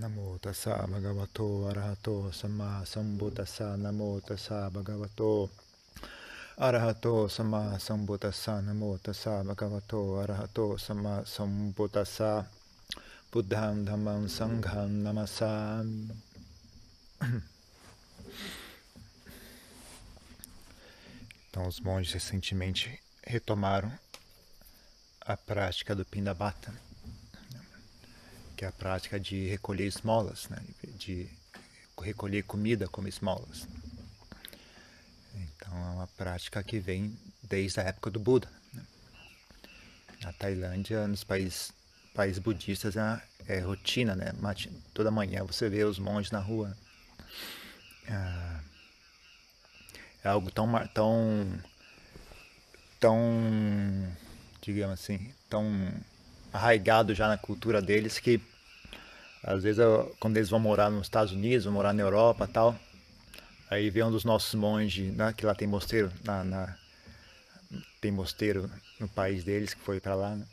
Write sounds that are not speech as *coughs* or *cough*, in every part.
Namo tassa bhagavato arahato samma sambuddhassa. Namo tassa bhagavato arahato samma sambuddhassa. Namo tassa bhagavato arahato samma sambuddhassa. Buddham dhammam sangham namasami *coughs* Então os monges recentemente retomaram a prática do Pindabata que é a prática de recolher esmolas, né? de recolher comida como esmolas. Então é uma prática que vem desde a época do Buda. Né? Na Tailândia, nos países, países budistas, é, é rotina, né? Toda manhã você vê os monges na rua. É, é algo tão, tão, tão, digamos assim, tão arraigado já na cultura deles que às vezes eu, quando eles vão morar nos Estados Unidos, vão morar na Europa tal, aí vem um dos nossos monges, né, que lá tem mosteiro, na, na, tem mosteiro no país deles, que foi para lá, né?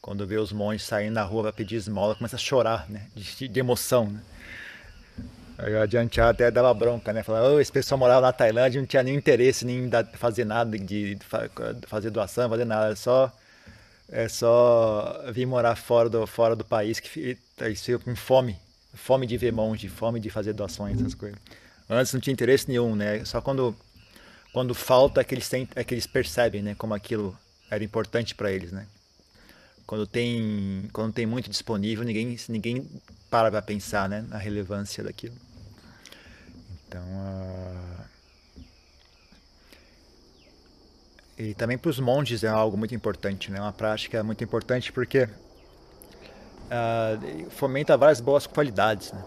Quando vê os monges saindo na rua para pedir esmola, começa a chorar, né? De, de emoção, né? Aí o até dava bronca, né? Falava, oh, esse pessoal morava na Tailândia, não tinha nenhum interesse em fazer nada, de fazer doação, fazer nada, só é só vir morar fora do, fora do país que isso com fome, fome de ver monge, fome de fazer doações, essas coisas. Antes não tinha interesse nenhum, né? Só quando quando falta é que eles é que eles percebem, né, como aquilo era importante para eles, né? Quando tem quando tem muito disponível, ninguém ninguém para para pensar, né, na relevância daquilo. Então, uh... E também para os monges é algo muito importante, né? Uma prática muito importante porque uh, fomenta várias boas qualidades, né?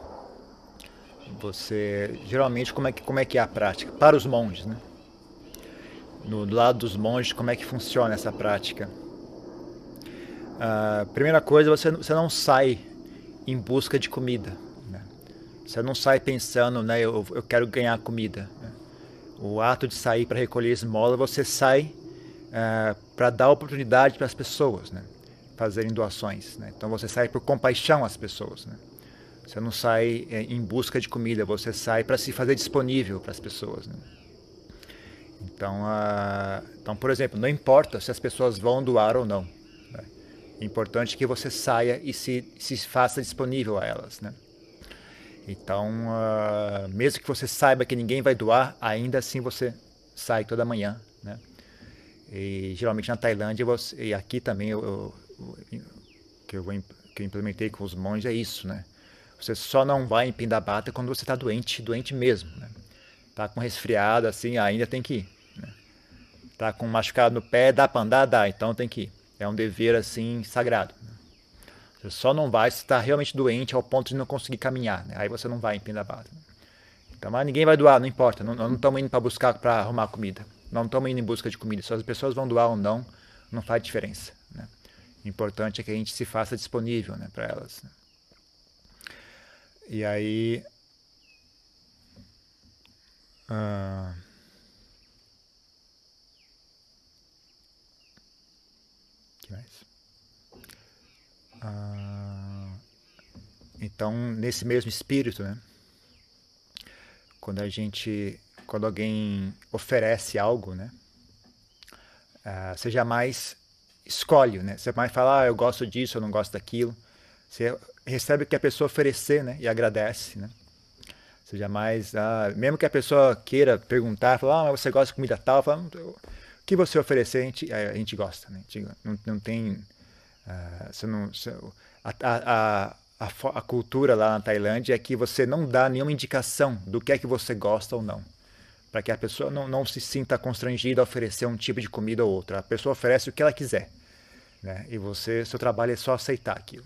Você geralmente como é que como é que é a prática para os monges, né? No do lado dos monges como é que funciona essa prática? Uh, primeira coisa você você não sai em busca de comida, né? Você não sai pensando, né? Eu, eu quero ganhar comida. Né? O ato de sair para recolher esmola, você sai uh, para dar oportunidade para as pessoas, né? Fazerem doações. Né? Então você sai por compaixão às pessoas. Né? Você não sai é, em busca de comida, você sai para se fazer disponível para as pessoas. Né? Então, uh, então, por exemplo, não importa se as pessoas vão doar ou não. Né? É importante que você saia e se, se faça disponível a elas. Né? Então, uh, mesmo que você saiba que ninguém vai doar, ainda assim você sai toda manhã. Né? E geralmente na Tailândia, você, e aqui também eu, eu, que, eu, que eu implementei com os monges é isso, né? Você só não vai em Pindabata quando você está doente, doente mesmo, né? Tá com resfriado assim, ainda tem que ir. Né? Tá com machucado no pé, dá para andar, dá, então tem que ir. É um dever assim sagrado. Né? Você só não vai se está realmente doente ao ponto de não conseguir caminhar, né? Aí você não vai em Pindabata. Então, mas ninguém vai doar, não importa. Não, não estamos indo para buscar para arrumar comida. Não estamos indo em busca de comida. Se as pessoas vão doar ou não, não faz diferença. Né? O importante é que a gente se faça disponível né, para elas. Né? E aí. Uh, que mais? Uh, então, nesse mesmo espírito, né? Quando a gente quando alguém oferece algo, né? Uh, você jamais escolhe, né? Você mais fala, ah, eu gosto disso, eu não gosto daquilo. Você recebe o que a pessoa oferecer, né? E agradece, né? Você jamais, ah, mesmo que a pessoa queira perguntar, falar, ah, mas você gosta de comida tal, fala, o que você oferecer, a gente, a gente gosta, né? Gente, não, não tem, uh, você não, você, a, a, a, a cultura lá na Tailândia é que você não dá nenhuma indicação do que é que você gosta ou não para que a pessoa não, não se sinta constrangida a oferecer um tipo de comida ou outra. A pessoa oferece o que ela quiser, né? E você, seu trabalho é só aceitar aquilo.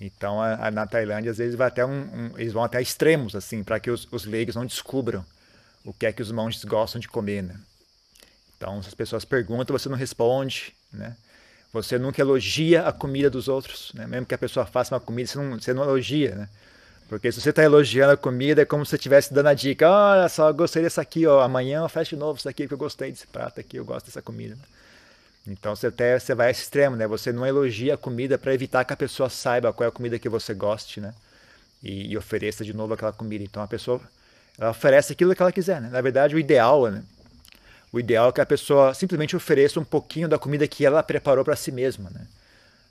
Então, a, a, na Tailândia, às vezes vai até um, um, eles vão até extremos assim, para que os, os leigos não descubram o que é que os monges gostam de comer, né? Então, se as pessoas perguntam, você não responde, né? Você nunca elogia a comida dos outros, né? Mesmo que a pessoa faça uma comida, você não, você não elogia, né? Porque se você está elogiando a comida, é como se você estivesse dando a dica: olha só, eu gostei dessa aqui, ó. amanhã eu fecho de novo isso aqui, que eu gostei desse prato aqui, eu gosto dessa comida. Então você até você vai a esse extremo, né? Você não elogia a comida para evitar que a pessoa saiba qual é a comida que você goste, né? e, e, ofereça de novo aquela comida. Então a pessoa ela oferece aquilo que ela quiser. Né? Na verdade, o ideal, né? o ideal é que a pessoa simplesmente ofereça um pouquinho da comida que ela preparou para si mesma.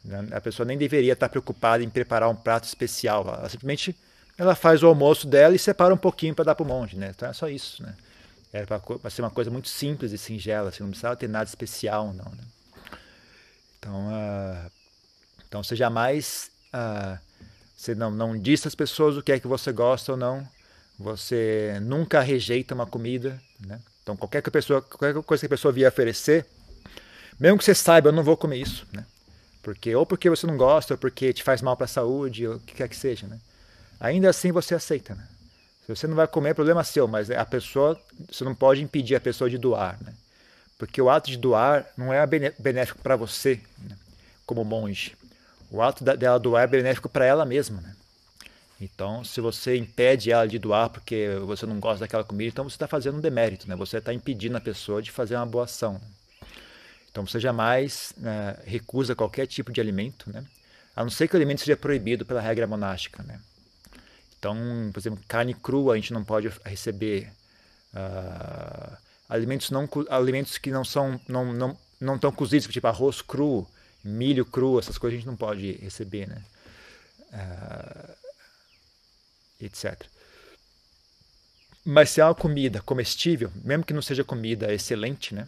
Né? A pessoa nem deveria estar preocupada em preparar um prato especial. Ela simplesmente ela faz o almoço dela e separa um pouquinho para dar para o monge. Né? Então é só isso. Né? É para ser uma coisa muito simples e singela, assim, não precisava ter nada especial, não. Né? Então, uh, então você jamais uh, você não, não diz às pessoas o que é que você gosta ou não. Você nunca rejeita uma comida. Né? Então, qualquer, que a pessoa, qualquer coisa que a pessoa vier oferecer, mesmo que você saiba, eu não vou comer isso. Né? Porque, ou porque você não gosta, ou porque te faz mal para a saúde, ou o que quer que seja. Né? Ainda assim você aceita. Né? Se você não vai comer, é problema seu, mas a pessoa, você não pode impedir a pessoa de doar, né? Porque o ato de doar não é benéfico para você, né? como monge. O ato dela doar é benéfico para ela mesma, né? Então, se você impede ela de doar porque você não gosta daquela comida, então você está fazendo um demérito, né? Você está impedindo a pessoa de fazer uma boa ação. Né? Então, você jamais né, recusa qualquer tipo de alimento, né? A não ser que o alimento seja proibido pela regra monástica, né? Então, por exemplo, carne crua a gente não pode receber. Uh, alimentos, não, alimentos que não são não, não, não tão cozidos, tipo arroz cru, milho cru, essas coisas a gente não pode receber, né? Uh, etc. Mas se é uma comida comestível, mesmo que não seja comida excelente, né?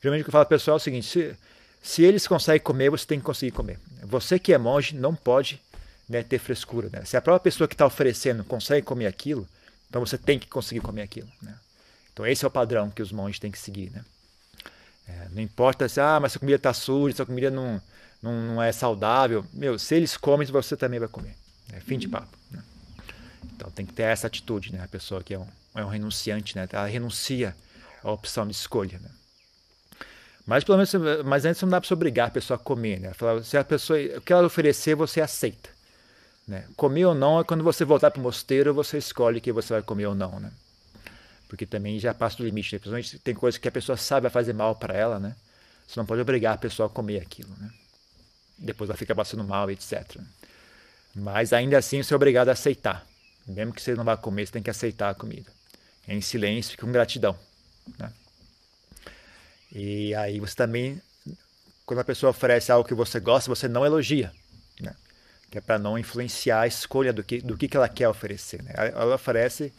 Geralmente o que eu falo pessoal é o seguinte: se, se eles conseguem comer, você tem que conseguir comer. Você que é monge não pode né, ter frescura. Né? Se a própria pessoa que está oferecendo consegue comer aquilo, então você tem que conseguir comer aquilo. Né? Então esse é o padrão que os monges têm que seguir. Né? É, não importa se ah, mas essa comida está suja, essa comida não, não, não, é saudável. Meu, se eles comem, você também vai comer. É fim de papo. Né? Então tem que ter essa atitude, né? A pessoa que é um, é um renunciante, né? Ela renuncia à opção de escolha, né? Mas pelo menos, mas antes não dá para obrigar a pessoa a comer, né? Falar, se a pessoa, o que ela oferecer, você aceita. Né? Comer ou não é quando você voltar para o mosteiro, você escolhe que você vai comer ou não, né? Porque também já passa do limite. Né? Principalmente tem coisas que a pessoa sabe fazer mal para ela, né? Você não pode obrigar a pessoa a comer aquilo, né? Depois ela fica passando mal, etc. Mas ainda assim você é obrigado a aceitar. Mesmo que você não vá comer, você tem que aceitar a comida. Em silêncio e com gratidão. Né? E aí você também, quando a pessoa oferece algo que você gosta, você não elogia é para não influenciar a escolha do que, do que, que ela quer oferecer. Né? Ela oferece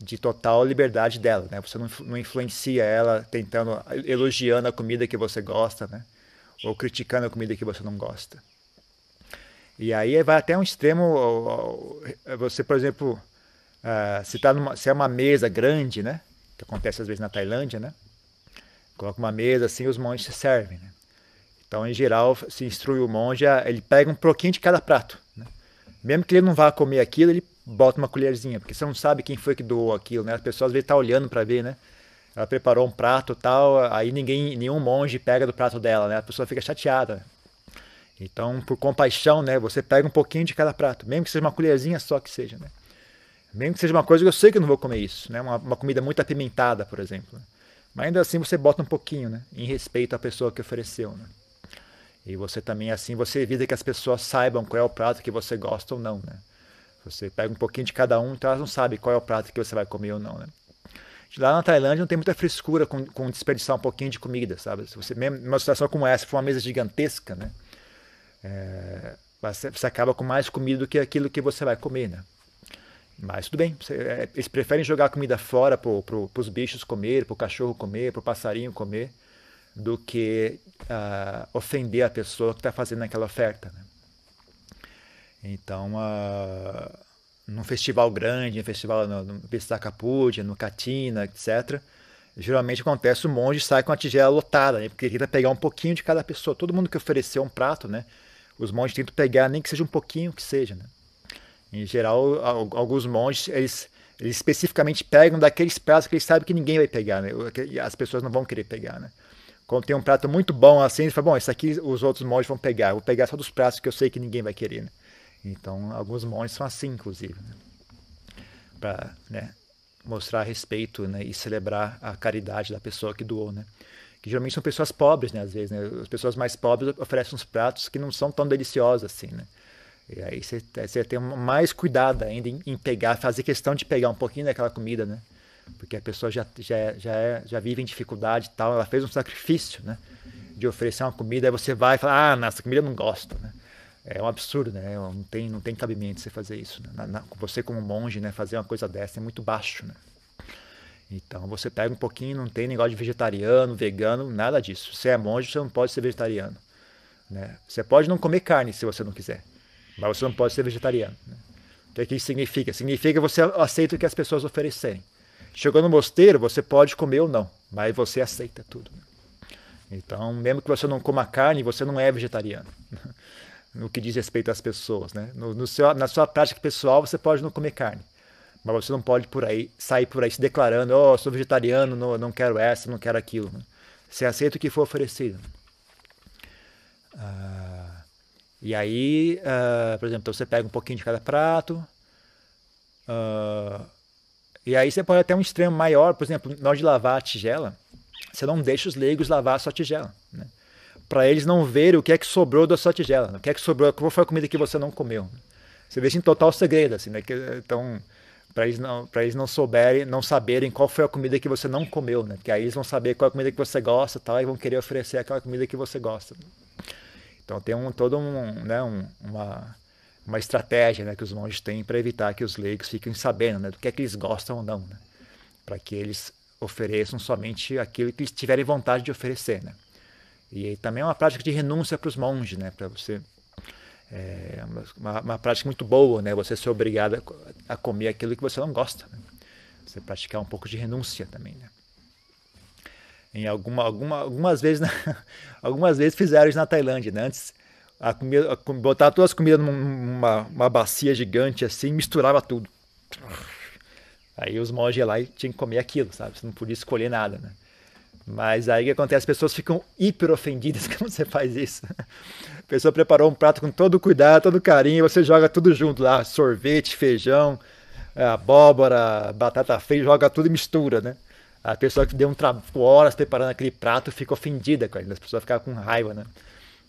de total liberdade dela, né? Você não, não influencia ela tentando, elogiando a comida que você gosta, né? Ou criticando a comida que você não gosta. E aí vai até um extremo, você, por exemplo, uh, se, tá numa, se é uma mesa grande, né? Que acontece às vezes na Tailândia, né? Coloca uma mesa assim, os monges se servem, né? Então, em geral, se instrui o monge, ele pega um pouquinho de cada prato. Né? Mesmo que ele não vá comer aquilo, ele bota uma colherzinha, porque você não sabe quem foi que doou aquilo, né? As pessoas às vezes estão tá olhando para ver, né? Ela preparou um prato tal, aí ninguém, nenhum monge pega do prato dela, né? A pessoa fica chateada. Então, por compaixão, né? Você pega um pouquinho de cada prato, mesmo que seja uma colherzinha só que seja, né? Mesmo que seja uma coisa que eu sei que eu não vou comer isso, né? Uma, uma comida muito apimentada, por exemplo. Mas ainda assim você bota um pouquinho, né? Em respeito à pessoa que ofereceu, né? E você também, assim, você evita que as pessoas saibam qual é o prato que você gosta ou não, né? Você pega um pouquinho de cada um, então elas não sabem qual é o prato que você vai comer ou não, né? Lá na Tailândia não tem muita frescura com, com desperdiçar um pouquinho de comida, sabe? Se você, mesmo numa situação como essa, for uma mesa gigantesca, né? É, você, você, acaba com mais comida do que aquilo que você vai comer, né? Mas tudo bem, você, é, eles preferem jogar comida fora para pro, os bichos comer, para o cachorro comer, para o passarinho comer do que uh, ofender a pessoa que está fazendo aquela oferta. Né? Então, uh, num festival grande, num festival no, no Pistacapúdia, no Catina, etc., geralmente acontece o monge sai com a tigela lotada, né? porque tenta pegar um pouquinho de cada pessoa. Todo mundo que ofereceu um prato, né? os monges tentam pegar, nem que seja um pouquinho que seja. Né? Em geral, alguns monges, eles, eles especificamente pegam daqueles pratos que eles sabem que ninguém vai pegar, né? as pessoas não vão querer pegar. Né? Quando tem um prato muito bom assim, você fala, bom, isso aqui os outros monges vão pegar. Vou pegar só dos pratos que eu sei que ninguém vai querer. Né? Então, alguns monges são assim, inclusive. Né? Para né, mostrar respeito né, e celebrar a caridade da pessoa que doou. Né? Que geralmente são pessoas pobres, né, às vezes. As pessoas mais pobres oferecem uns pratos que não são tão deliciosos assim. E aí você, você tem mais cuidado ainda em, em, pegar, fazer questão de pegar um pouquinho daquela comida, né? Porque a pessoa já, já, já, é, já vive em dificuldade e tal, ela fez um sacrifício, né? De oferecer uma comida, aí você vai e fala, ah, nessa comida eu não gosto, né? É um absurdo, né? Não tem, não tem cabimento você fazer isso. Né? Na, na, você como monge, né? Fazer uma coisa dessa é muito baixo, né? Então você pega um pouquinho, não tem negócio de vegetariano, vegano, nada disso. Se é monge, você não pode ser vegetariano. Né? Você pode não comer carne se você não quiser, mas você não pode ser vegetariano. Né? O que isso significa? Significa que você aceita o que as pessoas oferecerem. Chegou no mosteiro, você pode comer ou não, mas você aceita tudo. Então, mesmo que você não coma carne, você não é vegetariano. *laughs* no que diz respeito às pessoas. Né? No, no seu, na sua prática pessoal, você pode não comer carne. Mas você não pode por aí sair por aí se declarando, oh, sou vegetariano, não, não quero essa, não quero aquilo. Você aceita o que for oferecido. Ah, e aí, ah, por exemplo, então você pega um pouquinho de cada prato. Ah, e aí você pode até um extremo maior, por exemplo, na hora de lavar a tigela, você não deixa os leigos lavar a sua tigela. Né? Para eles não verem o que é que sobrou da sua tigela, o que é que sobrou, qual foi a comida que você não comeu. Você deixa em total segredo, assim, né? Então, para eles não para eles não souberem não saberem qual foi a comida que você não comeu né porque aí eles vão saber qual é a comida que você gosta tal e vão querer oferecer aquela comida que você gosta então tem um todo um né um, uma uma estratégia né que os monges têm para evitar que os leigos fiquem sabendo né do que é que eles gostam ou não né para que eles ofereçam somente aquilo que eles tiverem vontade de oferecer né e também é uma prática de renúncia para os monges né para você é uma, uma, prática muito boa, né? Você ser obrigado a, comer aquilo que você não gosta. Né? Você praticar um pouco de renúncia também, né? Em alguma, alguma, algumas vezes, *laughs* algumas vezes fizeram isso na Tailândia, né? Antes, a comida, a, botar todas as comidas numa uma bacia gigante assim, misturava tudo. Aí os monges lá tinham que comer aquilo, sabe? Você não podia escolher nada, né? Mas aí o que acontece? As pessoas ficam hiper ofendidas *laughs* quando você faz isso. A pessoa preparou um prato com todo cuidado, todo carinho, você joga tudo junto lá: sorvete, feijão, é, abóbora, batata frita, joga tudo e mistura, né? A pessoa que deu um trabalho horas preparando aquele prato fica ofendida com ele, as pessoas ficam com raiva, né?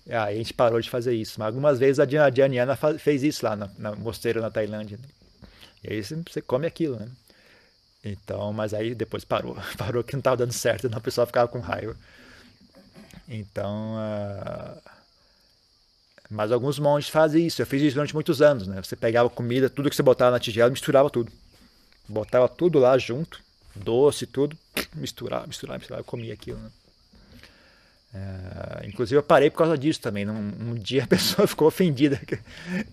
Aí a gente parou de fazer isso. Mas algumas vezes a Dianiana fez isso lá no, no mosteiro na Tailândia. Né? E aí você come aquilo, né? Então, mas aí depois parou. *laughs* Parou que não estava dando certo, então a pessoa ficava com raiva. Então, uh... mas alguns monges fazem isso. Eu fiz isso durante muitos anos, né? Você pegava comida, tudo que você botava na tigela, misturava tudo. Botava tudo lá junto, doce, tudo, misturava, misturava, misturava, eu comia aquilo, né? É, inclusive eu parei por causa disso também. Num, um dia a pessoa *laughs* ficou ofendida que,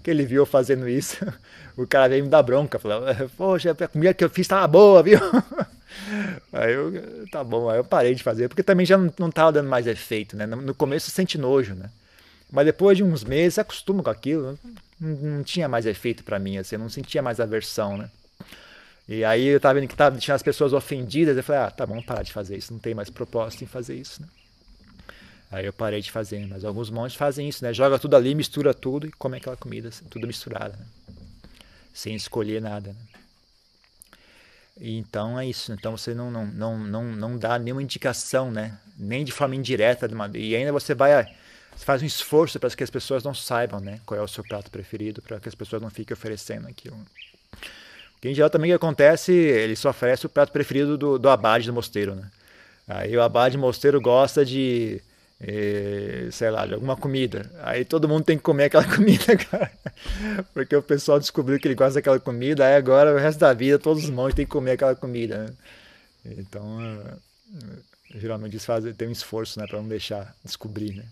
que, ele viu eu fazendo isso. O cara veio me dar bronca, falou: Poxa, a comida que eu fiz estava boa, viu? *laughs* Aí eu, tá bom, aí eu parei de fazer, porque também já não estava dando mais efeito, né? No começo você sente nojo, né? Mas depois de uns meses você acostuma com aquilo, não, não tinha mais efeito para mim, assim, eu não sentia mais aversão, né? E aí eu tava vendo que tava, tinha as pessoas ofendidas, eu falei, ah, tá bom, parar de fazer isso, não tem mais propósito em fazer isso, né? Aí eu parei de fazer, mas alguns monges fazem isso, né? Joga tudo ali, mistura tudo e come aquela comida, assim, tudo misturado, né? sem escolher nada. Né? Então é isso. Então você não, não, não, não, não dá nenhuma indicação, né? Nem de forma indireta. E ainda você vai você faz um esforço para que as pessoas não saibam, né? Qual é o seu prato preferido, para que as pessoas não fiquem oferecendo aquilo. Que em geral também acontece, ele só oferece o prato preferido do, do abade do mosteiro, né? Aí o abade do mosteiro gosta de e, sei lá, de alguma comida. Aí todo mundo tem que comer aquela *laughs* comida, cara. Porque o pessoal descobriu que ele gosta daquela comida, aí agora o resto da vida todos os monges têm que comer aquela comida. Né? Então, uh, geralmente eles fazem, tem um esforço né, para não deixar descobrir. Né?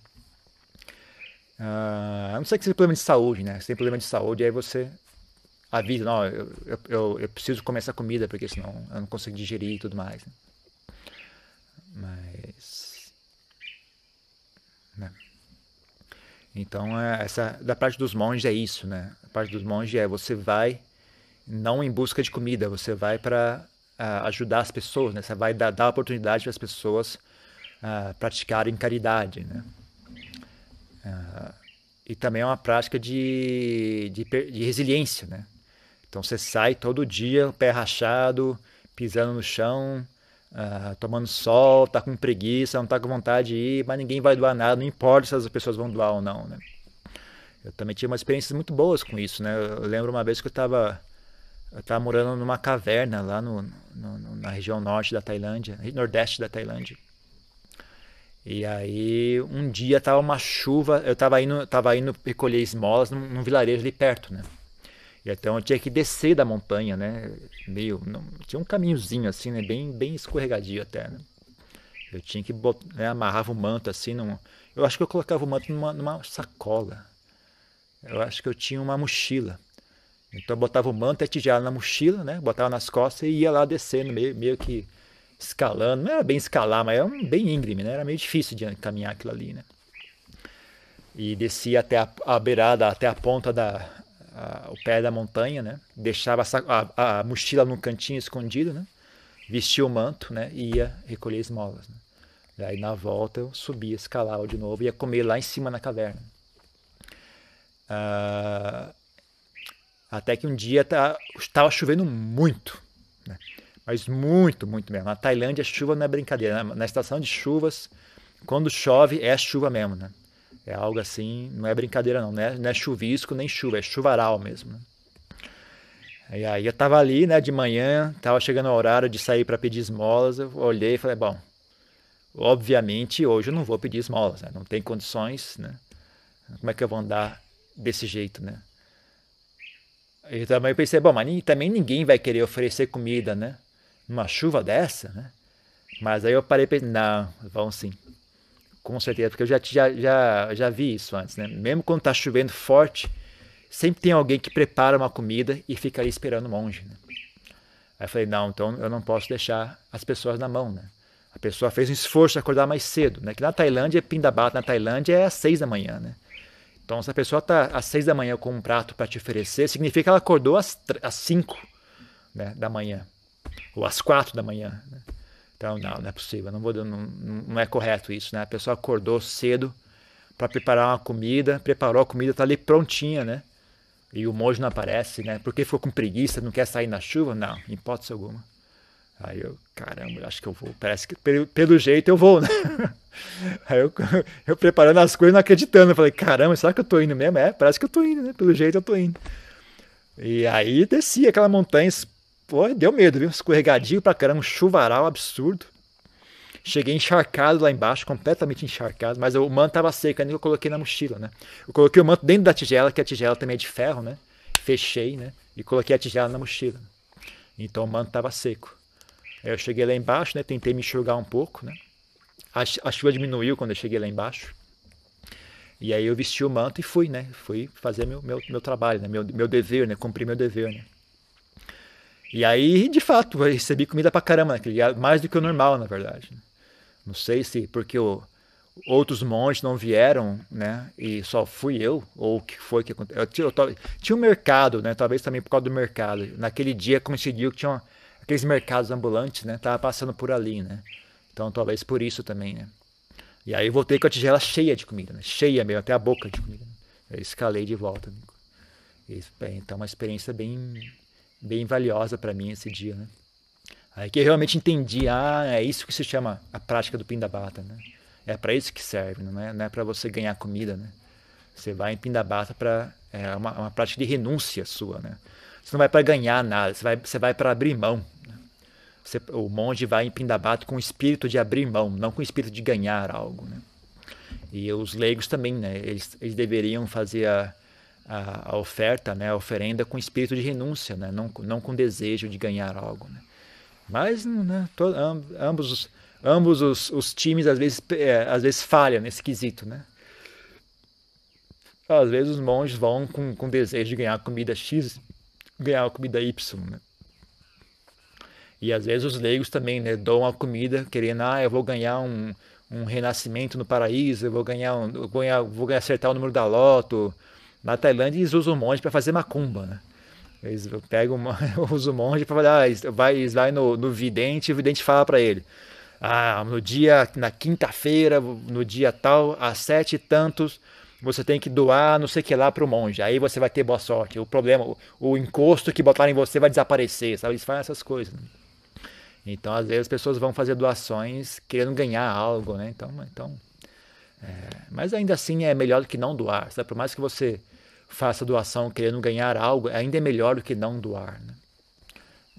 Uh, a não ser que seja problema de saúde, né? Se tem problema de saúde, aí você avisa, não, eu, eu, eu, eu preciso comer essa comida, porque senão eu não consigo digerir e tudo mais. Né? Mas Então, é, essa da parte dos monges é isso, né? A parte dos monges é você vai não em busca de comida, você vai para uh, ajudar as pessoas, né? Você vai dar, dar oportunidade para as pessoas uh, praticarem caridade, né? Uh, e também é uma prática de, de, de, resiliência, né? Então você sai todo dia, pé rachado, pisando no chão, uh, tomando sol, tá com preguiça, não tá com vontade de ir, mas ninguém vai doar nada, não importa se as pessoas vão doar ou não, né? eu também tive umas experiências muito boas com isso, né? Eu lembro uma vez que eu estava eu estava morando numa caverna lá no, no, na região norte da Tailândia, nordeste da Tailândia. E aí um dia tava uma chuva, eu estava indo, tava indo recolher esmolas num, num, vilarejo ali perto, né? Então eu tinha que descer da montanha, né? Meio, não, tinha um caminhozinho assim, né? Bem, bem escorregadio até, né? Eu tinha que né? amarrava o manto assim, num, eu acho que eu colocava o manto numa, numa sacola. Eu acho que eu tinha uma mochila. Então eu botava o manto e a tigela na mochila, né? Botava nas costas e ia lá descendo, meio, meio que escalando. Não era bem escalar, mas era um, bem íngreme, né? Era meio difícil de caminhar aquilo ali, né? E descia até a, a beirada, até a ponta da... A, o pé da montanha, né? Deixava a, a, mochila num cantinho escondido, né? Vestia o manto, né? E ia recolher esmolas, né? E aí na volta eu subia, escalava de novo e ia comer lá em cima na caverna. Ah, até que um dia estava tá, chovendo muito, né? mas muito, muito mesmo. Na Tailândia, a chuva não é brincadeira. Na, na, estação de chuvas, quando chove, é chuva mesmo. Né? É algo assim, não é brincadeira não, não é, não é chuvisco nem chuva, é chuvaral mesmo. Né? E aí eu estava ali né, de manhã, estava chegando o horário de sair para pedir esmolas, eu olhei e falei, bom, obviamente hoje eu não vou pedir esmolas, né? não tem condições, né? como é que eu vou andar desse jeito, né? Eu também pensei, bom, mas também ninguém vai querer oferecer comida, né? Numa chuva dessa, né? Mas aí eu parei e pensei, não, vão sim. Com certeza, porque eu já, já, já, já vi isso antes, né? Mesmo quando tá chovendo forte, sempre tem alguém que prepara uma comida e fica ali esperando o monge, né? Aí eu falei, não, então eu não posso deixar as pessoas na mão, né? A pessoa fez um esforço de acordar mais cedo, né? Que na Tailândia, Pindabata na Tailândia é às seis da manhã, né? Então, se a pessoa está às seis da manhã com um prato para te oferecer, significa que ela acordou às, às cinco né, da manhã, ou às quatro da manhã. Né? Então, não, não é possível, não, vou, não, não é correto isso. Né? A pessoa acordou cedo para preparar uma comida, preparou a comida, está ali prontinha, né? E o monge não aparece, né? Porque ficou com preguiça, não quer sair na chuva? Não, em hipótese alguma. Aí eu, caramba, acho que eu vou. Parece que pelo, pelo jeito eu vou, né? *laughs* Aí eu, *laughs* eu preparando as coisas, não acreditando. Eu falei, caramba, será que eu tô indo mesmo? É, parece que eu tô indo, né? Pelo jeito eu tô indo. E aí desci aquela montanha, pô, deu medo, viu? Escorregadio pra caramba, um chuvaral absurdo. Cheguei encharcado lá embaixo, completamente encharcado, mas o manto tava seco, ainda eu coloquei na mochila, né? Eu coloquei o manto dentro da tigela, que a tigela também é de ferro, né? Fechei, né? E coloquei a tigela na mochila. Então o manto tava seco. Aí eu cheguei lá embaixo, né? Tentei me enxugar um pouco, né? A, a chuva diminuiu quando eu cheguei lá embaixo. E aí eu vesti o manto e fui, né? Fui fazer meu, meu, meu trabalho, né? Meu, meu dever, né? Cumprir meu dever, né? E aí, de fato, eu recebi comida pra caramba naquele dia, mais do que o normal, na verdade. Né? Não sei se porque o, outros monges não vieram, né? E só fui eu, ou o que foi que aconteceu. Eu, eu, tinha um mercado, né? Talvez também por causa do mercado. Naquele dia coincidiu que tinha aqueles mercados ambulantes, né? Tava passando por ali, né? Então talvez por isso também, né? E aí voltei com a tigela cheia de comida, né? Cheia mesmo, até a boca de comida. Né? Eu escalei de volta. Né? Bem, então uma experiência bem, bem valiosa para mim esse dia, né? Aí que eu realmente entendi, ah, é isso que se chama a prática do Pindabata, né? É para isso que serve, não é, não é para você ganhar comida, né? Você vai em Pindabata para é uma, uma prática de renúncia sua, né? Você não vai para ganhar nada, você vai, você vai para abrir mão. Você, o monge vai em Pindabato com o espírito de abrir mão, não com o espírito de ganhar algo. Né? E os leigos também, né? eles, eles deveriam fazer a, a, a, oferta, né? a oferenda com espírito de renúncia, né? não, não com desejo de ganhar algo. Né? Mas né? Todo, ambos, os, ambos os, os times às vezes, é, às vezes falham nesse quesito. Né? Às vezes os monges vão com, com desejo de ganhar comida X, ganhar comida Y. Né? E às vezes os leigos também né, dão a comida querendo, ah, eu vou ganhar um, um renascimento no paraíso, eu vou ganhar, um, vou ganhar, vou acertar o número da loto. Na Tailândia eles usam um monge para fazer macumba, né? Eles pegam, *laughs* usam o monge para falar, ah, vai, vai no, no vidente e o vidente fala para ele, ah, no dia, na quinta-feira, no dia tal, às sete e tantos, você tem que doar não sei o que lá para o monge. Aí você vai ter boa sorte. O problema, o, o encosto que botaram em você vai desaparecer, sabe? Eles fazem essas coisas. Né? Então, às vezes, as pessoas vão fazer doações querendo ganhar algo, né? Então, então é, mas ainda assim é melhor do que não doar, sabe? Por mais que você faça doação querendo ganhar algo, ainda é melhor do que não doar. Né?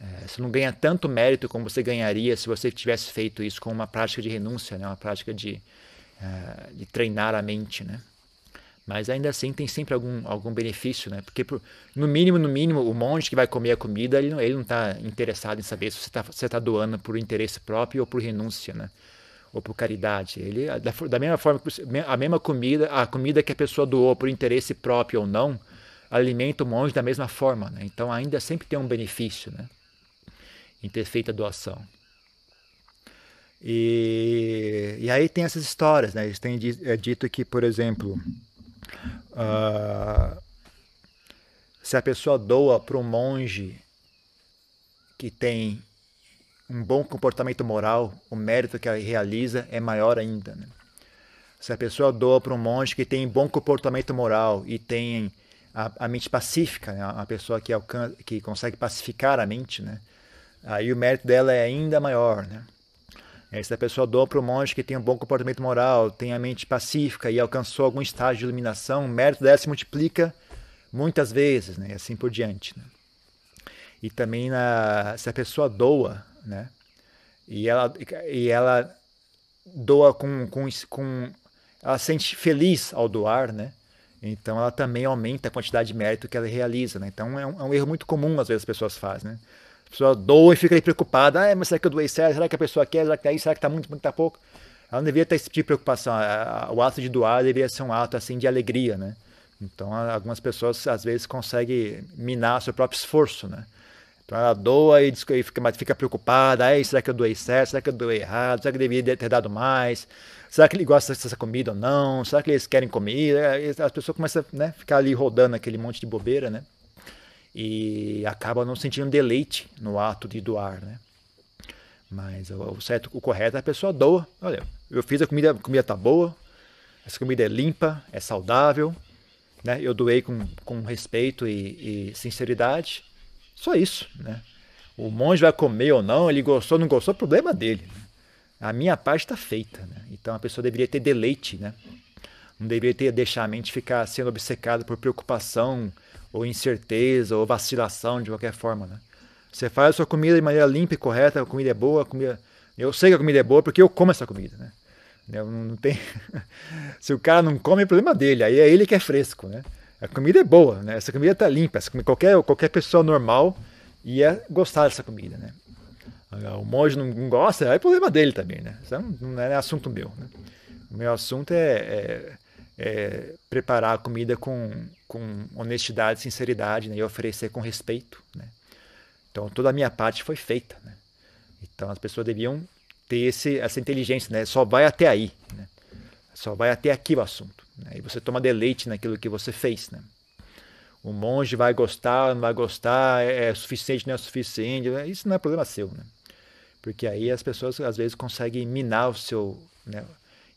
É, você não ganha tanto mérito como você ganharia se você tivesse feito isso com uma prática de renúncia, né? uma prática de, uh, de treinar a mente. Né? Mas ainda assim tem sempre algum, algum benefício, né? Porque no mínimo, no mínimo, o monge que vai comer a comida, ele não está interessado em saber se você está tá doando por interesse próprio ou por renúncia, né? Ou por caridade. Ele da, da mesma forma, a mesma comida, a comida que a pessoa doou por interesse próprio ou não, alimenta o monge da mesma forma, né? Então ainda sempre tem um benefício, né? Em ter feito a doação. E, e aí tem essas histórias, né? Eles têm é dito que, por exemplo, Uh, se a pessoa doa para um monge que tem um bom comportamento moral, o mérito que ela realiza é maior ainda. Né? Se a pessoa doa para um monge que tem bom comportamento moral e tem a, a mente pacífica, né? a pessoa que, alcança, que consegue pacificar a mente, né? aí o mérito dela é ainda maior. Né? É, se a pessoa doa para o monge que tem um bom comportamento moral, tem a mente pacífica e alcançou algum estágio de iluminação, o mérito dela se multiplica muitas vezes, né? e assim por diante. Né? E também na, se a pessoa doa, né? e, ela, e ela doa com, com, com. Ela se sente feliz ao doar, né? Então ela também aumenta a quantidade de mérito que ela realiza. Né? Então é um, é um erro muito comum às vezes as pessoas fazem. Né? A pessoa doa e fica preocupada. Ah, mas será que eu doei certo? Será que a pessoa quer? Será que tá aí? Será que tá muito, muito, tá pouco? Ela não devia ter esse tipo de preocupação. O ato de doar deveria ser um ato assim de alegria, né? Então, algumas pessoas às vezes conseguem minar seu próprio esforço, né? Então ela doa e fica, mas fica preocupada. Aí, será que eu doei certo? Será que eu doei errado? Será que eu deveria ter dado mais? Será que ele gosta dessa comida ou não? Será que eles querem comida? As pessoas começam a né, ficar ali rodando aquele monte de bobeira, né? e acaba não sentindo deleite no ato de doar, né? Mas o certo, o correto é a pessoa doa. Olha, eu fiz a comida, a comida tá boa, essa comida é limpa, é saudável, né? Eu doei com, com respeito e, e sinceridade. Só isso, né? O monge vai comer ou não, ele gostou ou não gostou, problema dele. Né? A minha parte está feita, né? Então a pessoa deveria ter deleite, né? Não deveria ter deixar a mente ficar sendo obcecada por preocupação, ou incerteza, ou vacilação de qualquer forma. Né? Você faz a sua comida de maneira limpa e correta, a comida é boa, a comida... eu sei que a comida é boa porque eu como essa comida. Né? Eu não, não tem... *laughs* Se o cara não come, é problema dele, aí é ele que é fresco. Né? A comida é boa, né? essa comida está limpa, essa comida, qualquer, qualquer pessoa normal ia gostar dessa comida. Né? O monge não gosta, é problema dele também. Né? Isso não é assunto meu. Né? O meu assunto é, é é, preparar a comida com, com honestidade, sinceridade né, e oferecer com respeito. Né? Então toda a minha parte foi feita. Né? Então as pessoas deviam ter esse, essa inteligência, né? só vai até aí, né? só vai até aqui o assunto. Né? E você toma deleite naquilo que você fez. Né? O monge vai gostar, não vai gostar, é, é suficiente, não é suficiente, isso não é problema seu. Né? Porque aí as pessoas às vezes conseguem minar o seu. Né?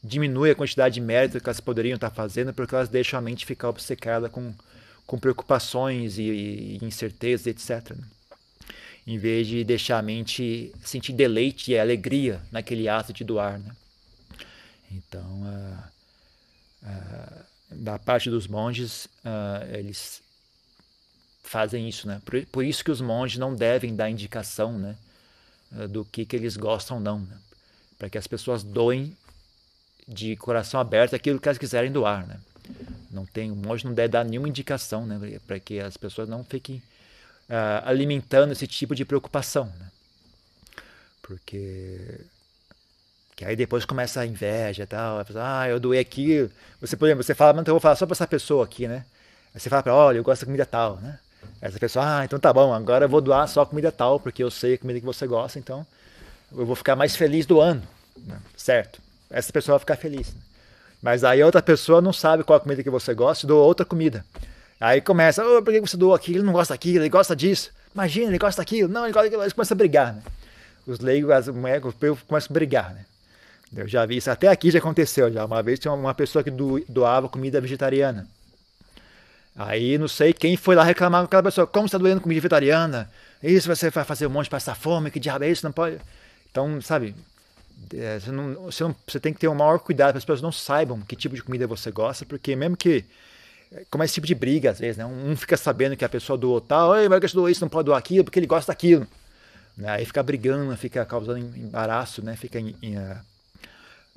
diminui a quantidade de mérito que elas poderiam estar fazendo, porque elas deixam a mente ficar obcecada com, com preocupações e, e incertezas, etc. Né? Em vez de deixar a mente sentir deleite e alegria naquele ato de doar. Né? Então, uh, uh, da parte dos monges, uh, eles fazem isso, né? Por, por, isso que os monges não devem dar indicação, né? Do que, que eles gostam ou não, né? Para que as pessoas doem de coração aberto aquilo que elas quiserem doar, né? Não tem, o monge não deve dar nenhuma indicação, né? Para que as pessoas não fiquem alimentando esse tipo de preocupação, né? Porque que aí depois começa a inveja e tal. Ah, eu doei aqui. Você, por exemplo, você fala, mas eu vou falar só para essa pessoa aqui, né? Aí você fala para olha, eu gosto da comida tal, né? Essa pessoa, ah, então tá bom, agora eu vou doar só comida tal, porque eu sei a comida que você gosta, então eu vou ficar mais feliz doando, né? certo? essa pessoa vai ficar feliz. Né? Mas aí a outra pessoa não sabe qual a comida que você gosta e doa outra comida. Aí começa, oh, por que você doou aquilo? Ele não gosta daquilo, ele gosta disso. Imagina, ele gosta daquilo. Não, ele gosta daquilo. Eles começam a brigar, né? Os leigos, as mulheres, começam a brigar, né? Eu já vi isso, até aqui já aconteceu já. Uma vez tinha uma pessoa que doava comida vegetariana. Aí não sei quem foi lá reclamar com aquela pessoa, como está doando comida vegetariana? Isso você vai fazer um monte de passar fome, que diabo é isso? Não pode. Então, sabe, é, você, não, você, não, você tem que ter o maior cuidado para as pessoas não saibam que tipo de comida você gosta, porque mesmo que como é esse tipo de briga, às vezes, né? Um fica sabendo que a pessoa doou tal, Ei, mas que doou isso, não pode doar aquilo, porque ele gosta daquilo. Né? Aí fica brigando, fica causando embaraço, né? Fica em, em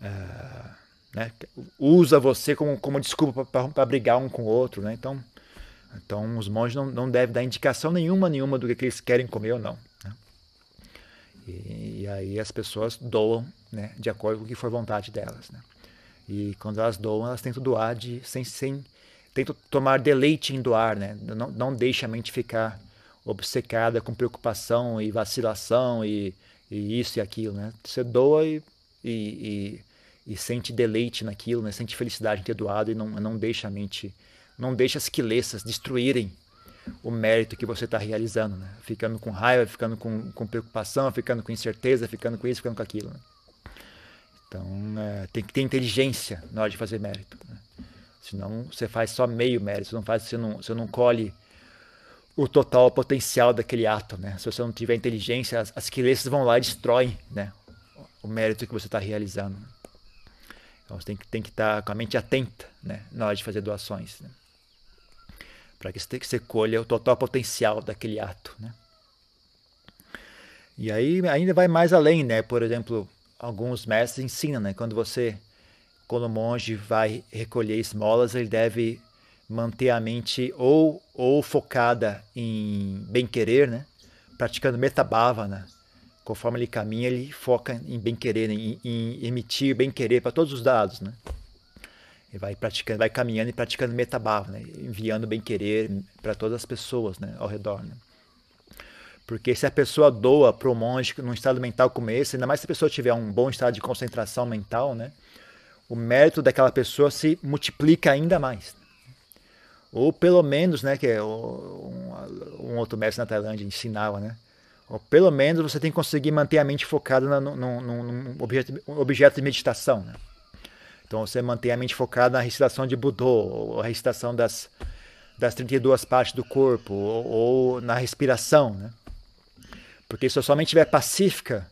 uh, né? usa você como, como desculpa para brigar um com o outro, né? Então, então os monges não, não devem dar indicação nenhuma, nenhuma do que eles querem comer ou não. Né? E, e, aí as pessoas doam, né? De acordo com o que for vontade delas, né? E quando elas doam, elas tentam doar de, sem, sem tentam tomar deleite em doar, né? Não, não deixa a mente ficar obcecada com preocupação e vacilação e, e isso e aquilo, né? Você doa e, e, e, e, sente deleite naquilo, né? Sente felicidade em ter doado e não, não deixa a mente, não deixa as quilessas destruírem o mérito que você está realizando, né? Ficando com raiva, ficando com, com preocupação, ficando com incerteza, ficando com isso, ficando com aquilo. Né? Então, é, tem que ter inteligência na hora de fazer mérito. Né? Senão você faz só meio mérito, você não, faz, você não, você não colhe o total potencial daquele ato. Né? Se você não tiver inteligência, as, as vão lá e destroem né? o mérito que você está realizando. Então você tem que, tem que estar tá com a mente atenta né? na hora de fazer doações. Né? Para que você, que você colha o total potencial daquele ato. Né? E aí ainda vai mais além, né? Por exemplo, alguns mestres ensinam, né? Quando você, quando o monge vai recolher esmolas, ele deve manter a mente ou, ou focada em bem-querer, né? Praticando metabhavana. Né? Conforme ele caminha, ele foca em bem-querer, em, em, emitir bem-querer para todos os dados, né? Ele vai praticando, vai caminhando e praticando metabhavana, né? enviando bem-querer para todas as pessoas, né? Ao redor, né? Porque se a pessoa doa para o monge num estado mental como esse, ainda mais se a pessoa tiver um bom estado de concentração mental, né? O mérito daquela pessoa se multiplica ainda mais. Ou pelo menos, né, que é um, um outro mestre na Tailândia ensinava, né? Ou pelo menos você tem que conseguir manter a mente focada num, objeto, objeto, de meditação, né? Então você mantém a mente focada na recitação de Budô, ou a recitação das, das 32 partes do corpo, ou, ou na respiração, né? Porque se a sua mente estiver pacífica,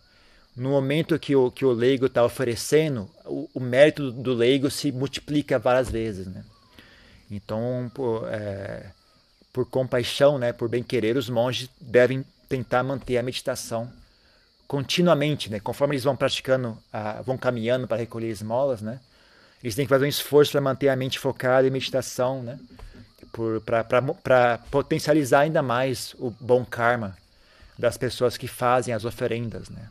no momento que o, que o leigo está oferecendo, o, o, mérito do leigo se multiplica várias vezes. Né? Então, por, é, por compaixão, né, por bem-querer, os monges devem tentar manter a meditação continuamente, né? Conforme eles vão praticando, vão caminhando para recolher esmolas, né? Eles têm que fazer um esforço para manter a mente focada em meditação, né? Para potencializar ainda mais o bom karma das pessoas que fazem as oferendas, né?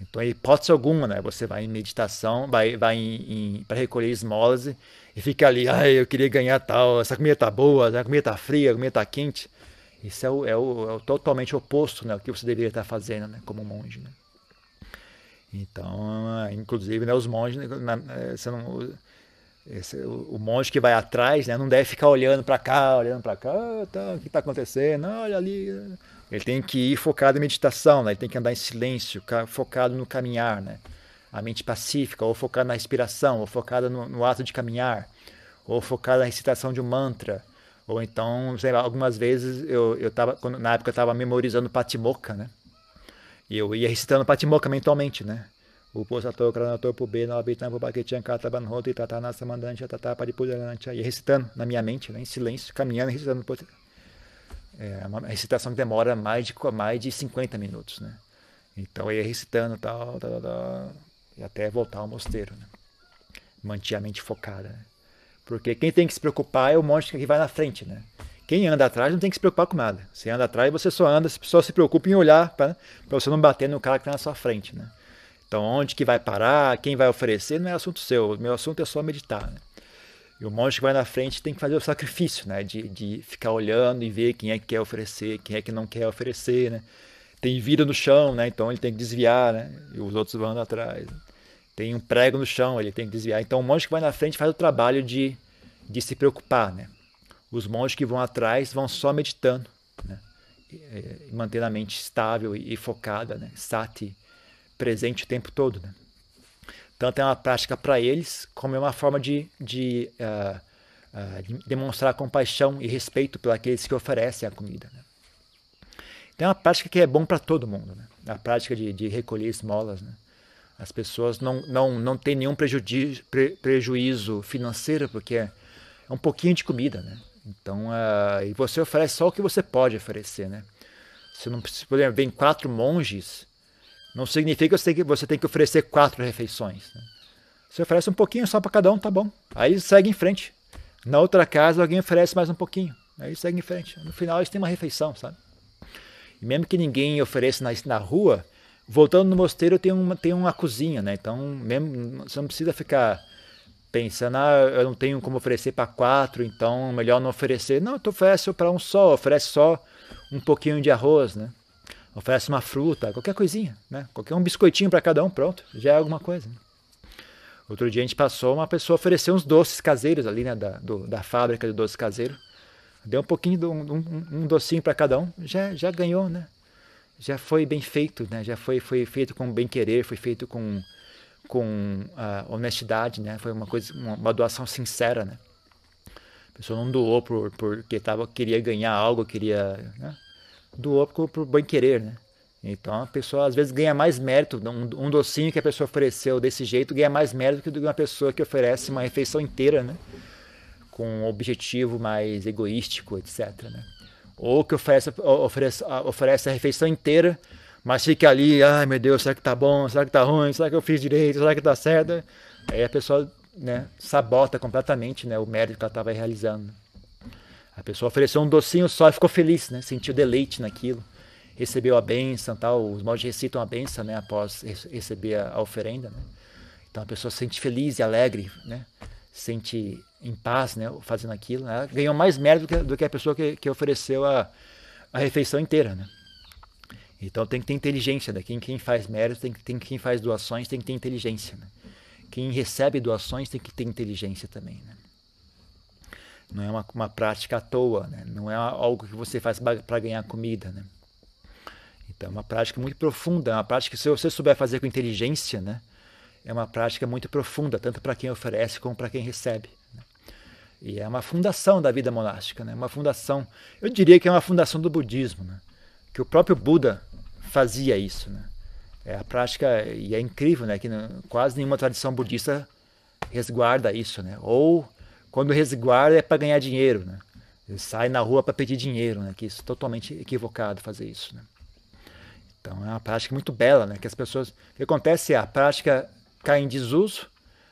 Então, hipótese alguma, né? Você vai em meditação, vai, vai para recolher esmolas e, e fica ali, ai, eu queria ganhar tal, essa comida tá boa, essa comida tá fria, a comida tá quente. Isso é o, é o, é o totalmente oposto, né? O que você deveria estar fazendo, né? Como monge, né? Então, inclusive, né, os monges, né, na, você não, esse, o, o, monge que vai atrás, né, não deve ficar olhando para cá, olhando para cá, tá, o que está acontecendo? Não, olha ali, ele tem que ir focado em meditação, né? ele tem que andar em silêncio, focado no caminhar, né? a mente pacífica, ou focado na respiração, ou focado no, no ato de caminhar, ou focado na recitação de um mantra, ou então, sei lá, algumas vezes eu, eu tava, quando, na época eu estava memorizando Patimokkha, né? E eu ia recitando Patimokkha mentalmente, né? O Posator, Kranator, Pube, Nalabitan, Pubaketian, Kataban, Rota, Tatana, Samandancha, Tatá, Paripudancha, ia recitando na minha mente, né? em silêncio, caminhando e recitando é uma recitação que demora mais de, mais de 50 minutos, né? Então eu ia recitando tal, tal, tal, e até voltar ao mosteiro, né? Mantinha a mente focada, né? Porque quem tem que se preocupar é o monge que vai na frente, né? Quem anda atrás não tem que se preocupar com nada. Você anda atrás, você só anda, só se preocupa em olhar para você não bater no cara que está na sua frente, né? Então, onde que vai parar, quem vai oferecer, não é assunto seu. O meu assunto é só meditar, né? E o monge que vai na frente tem que fazer o sacrifício, né? De, de ficar olhando e ver quem é que quer oferecer, quem é que não quer oferecer, né? Tem vida no chão, né? Então ele tem que desviar, né? E os outros vão atrás. Tem um prego no chão, ele tem que desviar. Então o monge que vai na frente faz o trabalho de, de se preocupar, né? Os monges que vão atrás vão só meditando, né? E, mantendo a mente estável e, e focada, né? Sati, presente o tempo todo, né? Tanto é uma prática para eles, como é uma forma de, de, uh, uh, de, demonstrar compaixão e respeito pelos que oferecem a comida. Né? Então é uma prática que é bom para todo mundo. Né? A prática de, de recolher esmolas. Né? As pessoas não, não, não têm nenhum prejuízo, pre, prejuízo financeiro, porque é é um pouquinho de comida, né? Então, uh, e você oferece só o que você pode oferecer, né? Se não, por exemplo, vem quatro monges, não significa que, você tem que oferecer quatro refeições. Né? Você oferece um pouquinho só para cada um, tá bom. Aí segue em frente. Na outra casa, alguém oferece mais um pouquinho. Aí segue em frente. No final, eles têm uma refeição, sabe? E mesmo que ninguém ofereça na, na rua, voltando no mosteiro tem uma, tem uma cozinha, né? Então, mesmo, você não precisa ficar pensando, ah, eu não tenho como oferecer para quatro, então melhor não oferecer. Não, tu oferece para um só, oferece só um pouquinho de arroz, né? Oferece uma fruta, qualquer coisinha, né? Qualquer um biscoitinho para cada um, pronto, já é alguma coisa. Né? Outro dia a gente passou, uma pessoa ofereceu uns doces caseiros ali, né? Da, do, da fábrica de doces caseiros. Deu um pouquinho, de um, um, um docinho para cada um, já, já ganhou, né? Já foi bem feito, né? Já foi, foi feito com bem querer, foi feito com com uh, honestidade, né? Foi uma coisa, uma, uma, doação sincera, né? A pessoa não doou por, porque tava, queria ganhar algo, queria, né? doou por, por bem querer, né? Então a pessoa às vezes ganha mais mérito, um, um, docinho que a pessoa ofereceu desse jeito ganha mais mérito do que uma pessoa que oferece uma refeição inteira, né? Com um objetivo mais egoístico, etc. Né? Ou que oferece, oferece, oferece a refeição inteira mas fica ali, ai meu Deus, será que tá bom? Será que tá ruim? Será que eu fiz direito? Será que tá certo? Aí a pessoa né, sabota completamente né, o mérito que ela estava realizando. A pessoa ofereceu um docinho só e ficou feliz, né? sentiu deleite naquilo. Recebeu a benção, tal. os monges recitam a benção né, após receber a, oferenda. Né? Então a pessoa se sente feliz e alegre, né? Sente em paz né, fazendo aquilo. Né? Ganhou mais mérito do que, do que a pessoa que, que ofereceu a, a refeição inteira. Né? Então tem que ter inteligência, né? quem, quem faz méritos, tem ter quem faz doações tem que ter inteligência. Né? Quem recebe doações tem que ter inteligência também. Né? Não é uma, uma prática à toa, né? não é algo que você faz para ganhar comida. Né? Então é uma prática muito profunda, é uma prática que se você souber fazer com inteligência, né? É uma prática muito profunda, tanto para quem oferece como para quem recebe. Né? E é uma fundação da vida monástica, né? uma fundação, eu diria que é uma fundação do budismo, né? que o próprio Buda fazia isso. Né? É a prática, e é incrível né, que quase nenhuma tradição budista resguarda isso. Né? Ou quando resguarda é para ganhar dinheiro. Né? Ele sai na rua para pedir dinheiro, né? que isso é totalmente equivocado fazer isso. Né? Então é uma prática muito bela, né? que as pessoas. O que acontece é a prática cai em desuso,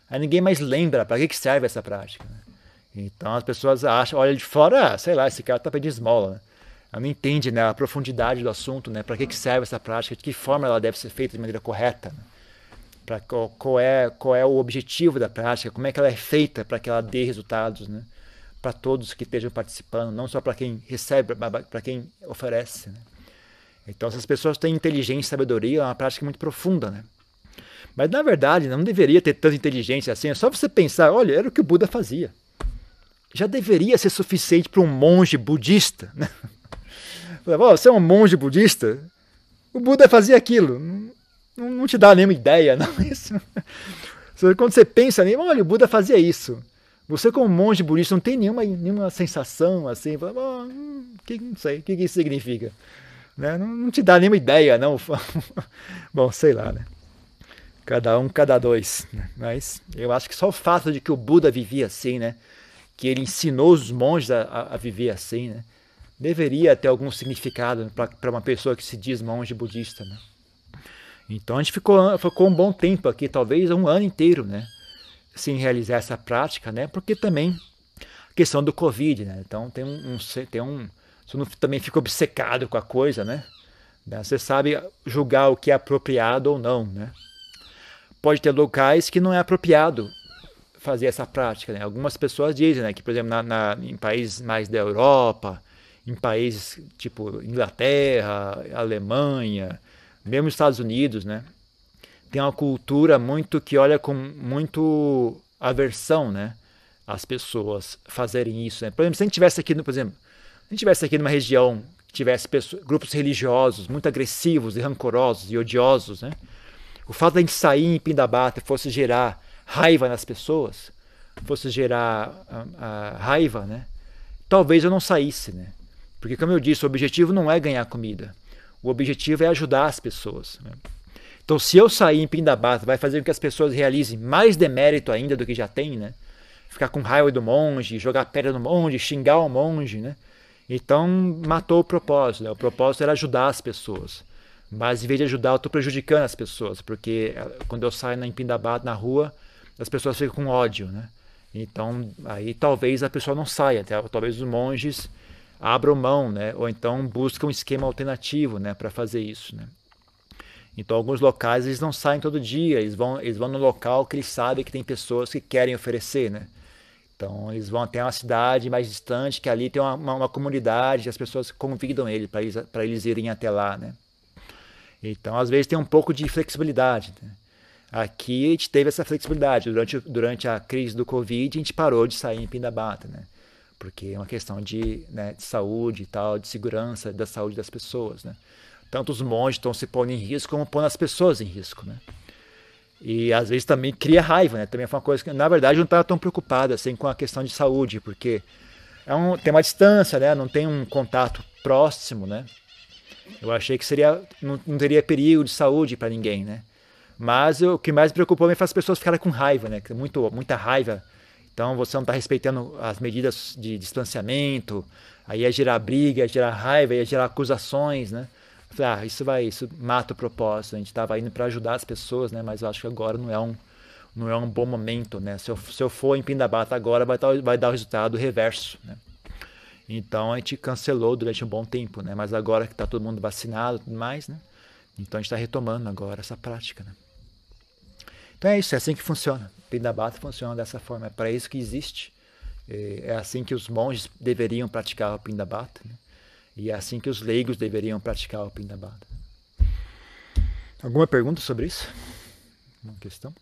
aí ninguém mais lembra para que, que serve essa prática. Né? Então as pessoas acham, olham de fora, ah, sei lá, esse cara está pedindo esmola. Né? ela não entende né, a profundidade do assunto, né, para que, que serve essa prática, de que forma ela deve ser feita de maneira correta, né, para qual, qual, é, qual é o objetivo da prática, como é que ela é feita para que ela dê resultados né, para todos que estejam participando, não só para quem recebe, para quem oferece. Né. Então, essas pessoas têm inteligência e sabedoria, é uma prática muito profunda. Né. Mas, na verdade, não deveria ter tanta inteligência assim, é só você pensar, olha, era o que o Buda fazia. Já deveria ser suficiente para um monge budista, né? *laughs* você é um monge budista? O Buda fazia aquilo. Não, não te dá nenhuma ideia, *laughs* não. Isso. Quando você pensa olha, o Buda fazia isso. Você, como monge budista, não tem nenhuma, nenhuma sensação assim, oh, que, não sei, o que, que isso significa? Né? Não, não, te dá nenhuma ideia, não. *laughs* Bom, sei lá, né? Cada um, cada dois. Né? Mas eu acho que só o fato de que o Buda vivia assim, né? Que ele ensinou os monges a, a, a viver assim, né? deveria ter algum significado para uma pessoa que se diz monge budista. Né? Então a gente ficou, ficou um bom tempo aqui, talvez um ano inteiro, né? sem realizar essa prática, né? porque também a questão do Covid, né? então tem um, um tem um você não também fica obcecado com a coisa, né? Você sabe julgar o que é apropriado ou não, né? Pode ter locais que não é apropriado fazer essa prática, né? Algumas pessoas dizem, né, que por exemplo na, na, em países mais da Europa, em países tipo Inglaterra, Alemanha, mesmo Estados Unidos, né? Tem uma cultura muito que olha com muito aversão, né? As pessoas fazerem isso, né? Por exemplo, se a gente tivesse aqui, por exemplo, se a gente tivesse aqui numa região que tivesse pessoas, grupos religiosos muito agressivos e rancorosos e odiosos, né? O fato de a gente sair em Pindabata fosse gerar raiva nas pessoas, fosse gerar a, a raiva, né? Talvez eu não saísse, né? Porque, como eu disse, o objetivo não é ganhar comida. O objetivo é ajudar as pessoas. Né? Então, se eu sair em Pindabata, vai fazer com que as pessoas realizem mais demérito ainda do que já tem, né? ficar com raiva do monge, jogar pedra no monge, xingar o monge, né? Então matou o propósito. Né? O propósito era ajudar as pessoas. Mas em vez de ajudar, eu estou prejudicando as pessoas, porque eh, quando eu saio na Empindabat, na rua, as pessoas ficam com ódio, né? Então, aí talvez a pessoa não saia, talvez os monges abram mão, né? Ou então buscam um esquema alternativo, né, para fazer isso, né? Então, alguns locais eles não saem todo dia, eles vão, eles vão no local que eles sabem que tem pessoas que querem oferecer, né? Então, eles vão até uma cidade mais distante, que ali tem uma, uma, uma comunidade, as pessoas convidam ele para eles, eles irem até lá, né? Então, às vezes tem um pouco de flexibilidade. Né? Aqui a gente teve essa flexibilidade. Durante, durante a crise do Covid, a gente parou de sair em Pindabata, né? Porque é uma questão de, né, de saúde e tal, de segurança da saúde das pessoas, né? Tanto os monges estão se pondo em risco, como pondo as pessoas em risco, né? E às vezes também cria raiva, né? Também foi uma coisa que, na verdade, não estava tão preocupado assim com a questão de saúde, porque é um, tem uma distância, né? Não tem um contato próximo, né? Eu achei que seria não, não teria perigo de saúde para ninguém, né? Mas o que mais me preocupou é as pessoas ficarem com raiva, né? Muito, muita raiva. Então você não está respeitando as medidas de distanciamento, aí ia gerar briga, ia gerar raiva, ia gerar acusações, né? ah, isso vai, isso mata o propósito. A gente estava indo para ajudar as pessoas, né? Mas eu acho que agora não é um, não é um bom momento, né? Se eu, se eu for em Pindabata agora, vai, dar, vai dar o resultado reverso, né? Então a gente cancelou durante um bom tempo, né? Mas agora que está todo mundo vacinado e tudo mais, né? Então a gente está retomando agora essa prática, né? Então é isso, é assim que funciona. Pindabata funciona dessa forma, é para isso que existe. É, é assim que os monges deveriam praticar o Pindabata, né? E é assim que os leigos deveriam praticar o Pindabata. Alguma pergunta sobre isso? Uma questão?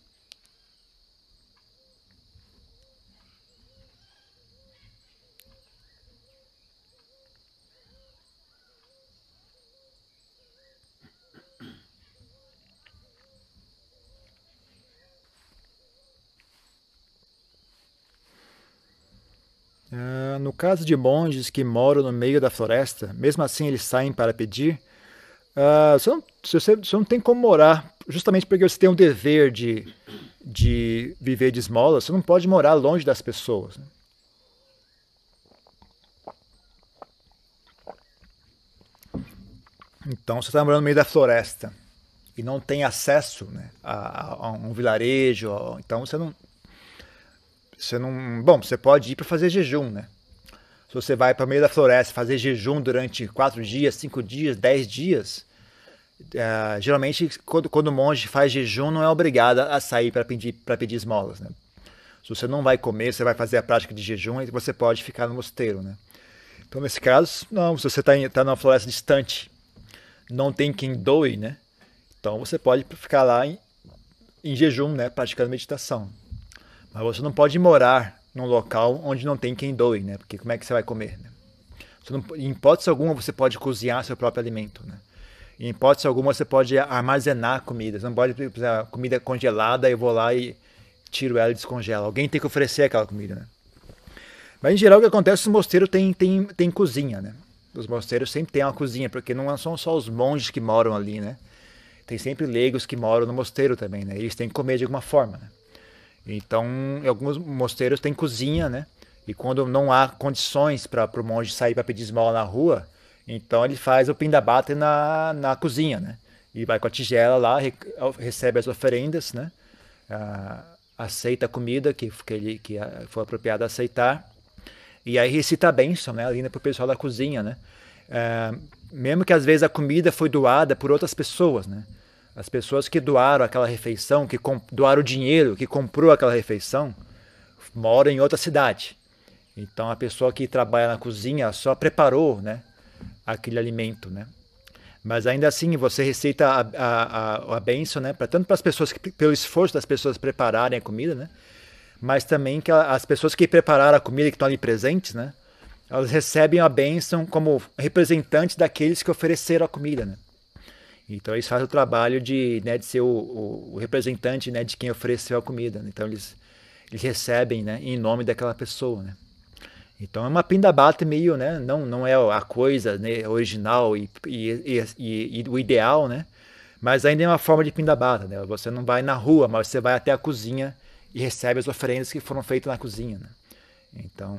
Uh, no caso de monges que moram no meio da floresta, mesmo assim eles saem para pedir, uh, você, não, você, você, não, tem como morar, justamente porque você tem o dever de, de viver de esmola, você não pode morar longe das pessoas. Né? Então você está morando no meio da floresta e não tem acesso né, a, a, um vilarejo, então você não, você não. Bom, você pode ir para fazer jejum, né? Se você vai para o meio da floresta fazer jejum durante quatro dias, cinco dias, dez dias, uh, geralmente quando, quando o monge faz jejum não é obrigado a sair para pedir, pedir esmolas, né? Se você não vai comer, você vai fazer a prática de jejum, você pode ficar no mosteiro, né? Então, nesse caso, não, se você está tá numa floresta distante, não tem quem doe, né? Então, você pode ficar lá em, em jejum, né? Praticando meditação. Mas você não pode morar num local onde não tem quem doe, né? Porque como é que você vai comer? Né? Você não, em hipótese alguma você pode cozinhar seu próprio alimento, né? Em hipótese alguma você pode armazenar comida. Você não pode, por exemplo, comida congelada, eu vou lá e tiro ela e descongelo. Alguém tem que oferecer aquela comida, né? Mas em geral o que acontece, os mosteiros têm tem, tem cozinha, né? Os mosteiros sempre têm uma cozinha, porque não são só os monges que moram ali, né? Tem sempre leigos que moram no mosteiro também, né? Eles têm que comer de alguma forma, né? Então, alguns mosteiros tem cozinha, né? E quando não há condições para o monge sair para pedir esmola na rua, então ele faz o pindabata na, na cozinha, né? E vai com a tigela lá, recebe as oferendas, né? Ah, aceita a comida que, que, ele, que foi apropriado aceitar. E aí recita a bênção, né? Ali para o pessoal da cozinha, né? Ah, mesmo que às vezes a comida foi doada por outras pessoas, né? As pessoas que doaram aquela refeição, que doaram o dinheiro, que comprou aquela refeição, moram em outra cidade. Então a pessoa que trabalha na cozinha só preparou, né, aquele alimento, né? Mas ainda assim você receita a, a, a, a bênção, né, para tanto para as pessoas que, pelo esforço das pessoas prepararem a comida, né? Mas também que as pessoas que prepararam a comida que estão ali presentes, né? Elas recebem a bênção como representantes daqueles que ofereceram a comida, né? Então eles fazem o trabalho de, né, de ser o, o, o representante né, de quem ofereceu a comida. Então eles, eles recebem né, em nome daquela pessoa. Né? Então é uma pindabata meio, né, não, não é a coisa né, original e, e, e, e, o ideal, né? mas ainda é uma forma de pindabata. Né? Você não vai na rua, mas você vai até a cozinha e recebe as oferendas que foram feitas na cozinha. Né? Então,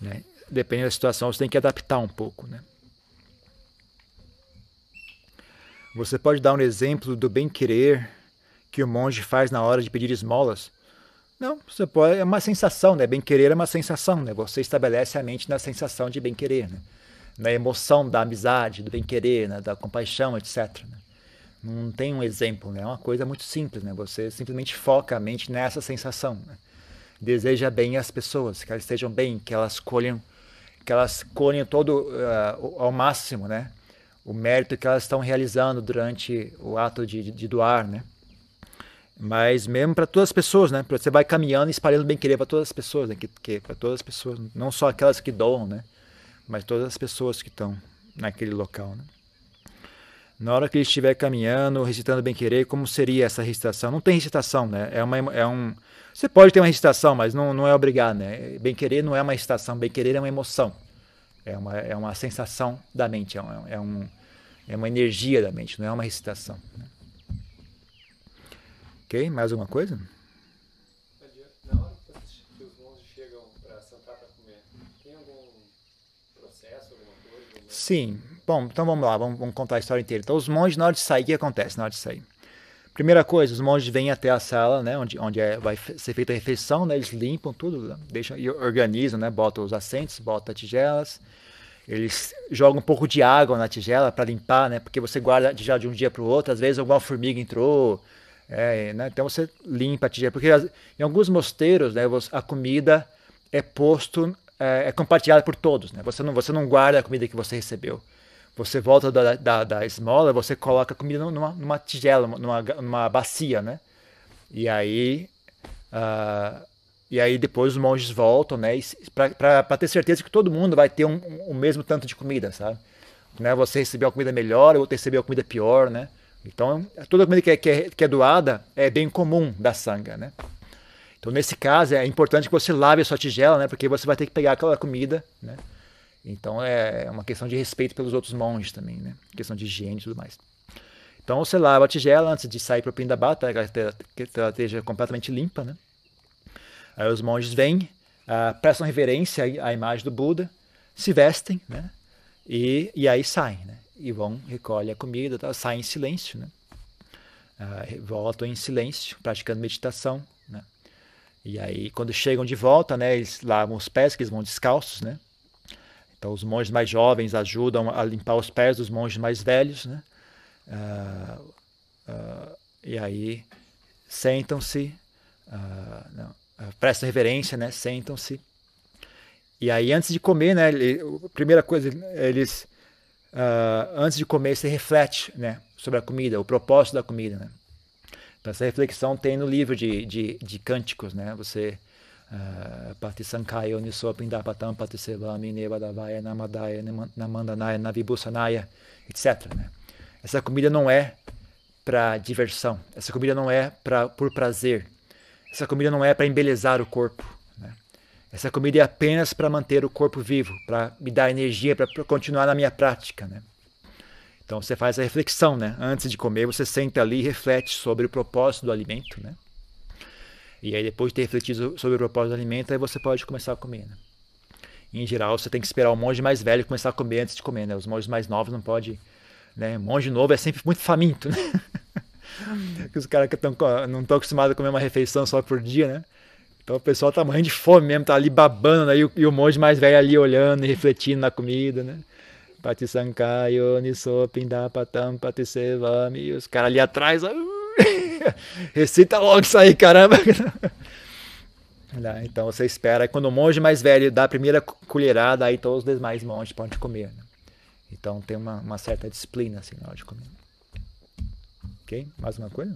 né, dependendo da situação, você tem que adaptar um pouco. Né? Você pode dar um exemplo do bem-querer que o monge faz na hora de pedir esmolas? Não, você pode, é uma sensação, né? Bem-querer é uma sensação, né? Você estabelece a mente na sensação de bem-querer, né? Na emoção da amizade, do bem-querer, né? da compaixão, etc. Né? Não tem um exemplo, né? É uma coisa muito simples, né? Você simplesmente foca a mente nessa sensação. Né? Deseja bem as pessoas, que elas estejam bem, que elas colham, que elas colhem todo uh, ao máximo, né? O mérito que elas estão realizando durante o ato de, de doar, né? Mas mesmo para todas as pessoas, né? Você vai caminhando e espalhando bem querer para todas as pessoas, né? Que, que para todas as pessoas, não só aquelas que doam, né? Mas todas as pessoas que estão naquele local, né? Na hora que ele estiver caminhando, recitando bem querer, como seria essa recitação? Não tem recitação, né? É uma é um você pode ter uma recitação, mas não, não é obrigado, né? Bem querer não é uma recitação, bem querer é uma emoção. É uma, é uma sensação da mente, é, um, é, um, é uma energia da mente, não é uma recitação. Né? Ok? Mais alguma coisa? Na hora que os monges chegam para sentar para comer, tem algum processo, alguma coisa? Sim. Bom, então vamos lá, vamos, vamos, contar a história inteira. Então, os monges, na hora de sair, o que acontece na hora de sair? Primeira coisa, os monges vêm até a sala, né, onde, onde é, vai ser feita a refeição, né, eles limpam tudo, deixam e organizam, né, botam os assentos, botam as tigelas, eles jogam um pouco de água na tigela para limpar, né, porque você guarda tigela de um dia para o outro, às vezes alguma formiga entrou, é, né? Então você limpa a tigela, porque em alguns mosteiros né, a comida é posto, é, é compartilhada por todos. Né? Você, não, você não guarda a comida que você recebeu. Você volta da, da, da esmola, você coloca a comida numa, numa tigela, numa, numa bacia, né? E aí, uh, e aí depois os monges voltam, né? Para ter certeza que todo mundo vai ter um, um, o mesmo tanto de comida, sabe? Né? Você recebeu a comida melhor, ou recebeu a comida pior, né? Então, toda comida que é, que é, que é doada é bem comum da sanga, né? Então, nesse caso, é importante que você lave a sua tigela, né? Porque você vai ter que pegar aquela comida, né? Então, é uma questão de respeito pelos outros monges também, né? Questão de higiene e tudo mais. Então, você lava a tigela antes de sair para o Pindabata, para que ela esteja completamente limpa, né? Aí os monges vêm, uh, prestam reverência à imagem do Buda, se vestem, né? E, e aí saem, né? e vão, recolhem a comida, tá? saem em silêncio, né? Ah, voltam em silêncio, praticando meditação, né? E aí, quando chegam de volta, né, eles lavam os pés, que eles vão descalços, né? Então, os monges mais jovens ajudam a limpar os pés dos monges mais velhos, né? Ah, ah, e aí, sentam-se, ah, prestam reverência, né? Sentam-se. E aí, antes de comer, né, a primeira coisa, eles uh, antes de comer, você reflete né, sobre a comida, o propósito da comida. Né? Então, essa reflexão tem no livro de, de, de cânticos. Né? Você. Uh, Patisankayo Nisopindapatam Patisevami Nevadavaya Namadaya Namandanaya Navibusanaya, etc. Né? Essa comida não é para diversão, essa comida não é pra, por prazer, essa comida não é para embelezar o corpo. Essa comida é apenas para manter o corpo vivo, para me dar energia para continuar na minha prática, né? Então você faz a reflexão, né? Antes de comer, você senta ali e reflete sobre o propósito do alimento, né? E aí depois de ter refletido sobre o propósito do alimento, aí você pode começar a comer, né? Em geral, você tem que esperar o monge mais velho começar a comer antes de comer, né? Os monges mais novos não pode, né? Monge novo é sempre muito faminto, *laughs* né? Os caras que tão, não estão acostumados a comer uma refeição só por dia, né? Então o pessoal tá morrendo de fome mesmo, tá ali babando, né? e, o, e o monge mais velho ali olhando e refletindo na comida, né? Patisankayo, Nisopindapatam, Patisevami, e os caras ali atrás, *laughs* recita logo isso aí, caramba! *laughs* então você espera, quando o monge mais velho dá a primeira colherada, aí todos os demais monges podem comer. Né? Então tem uma, uma certa disciplina assim na hora de comer. Ok? Mais uma coisa?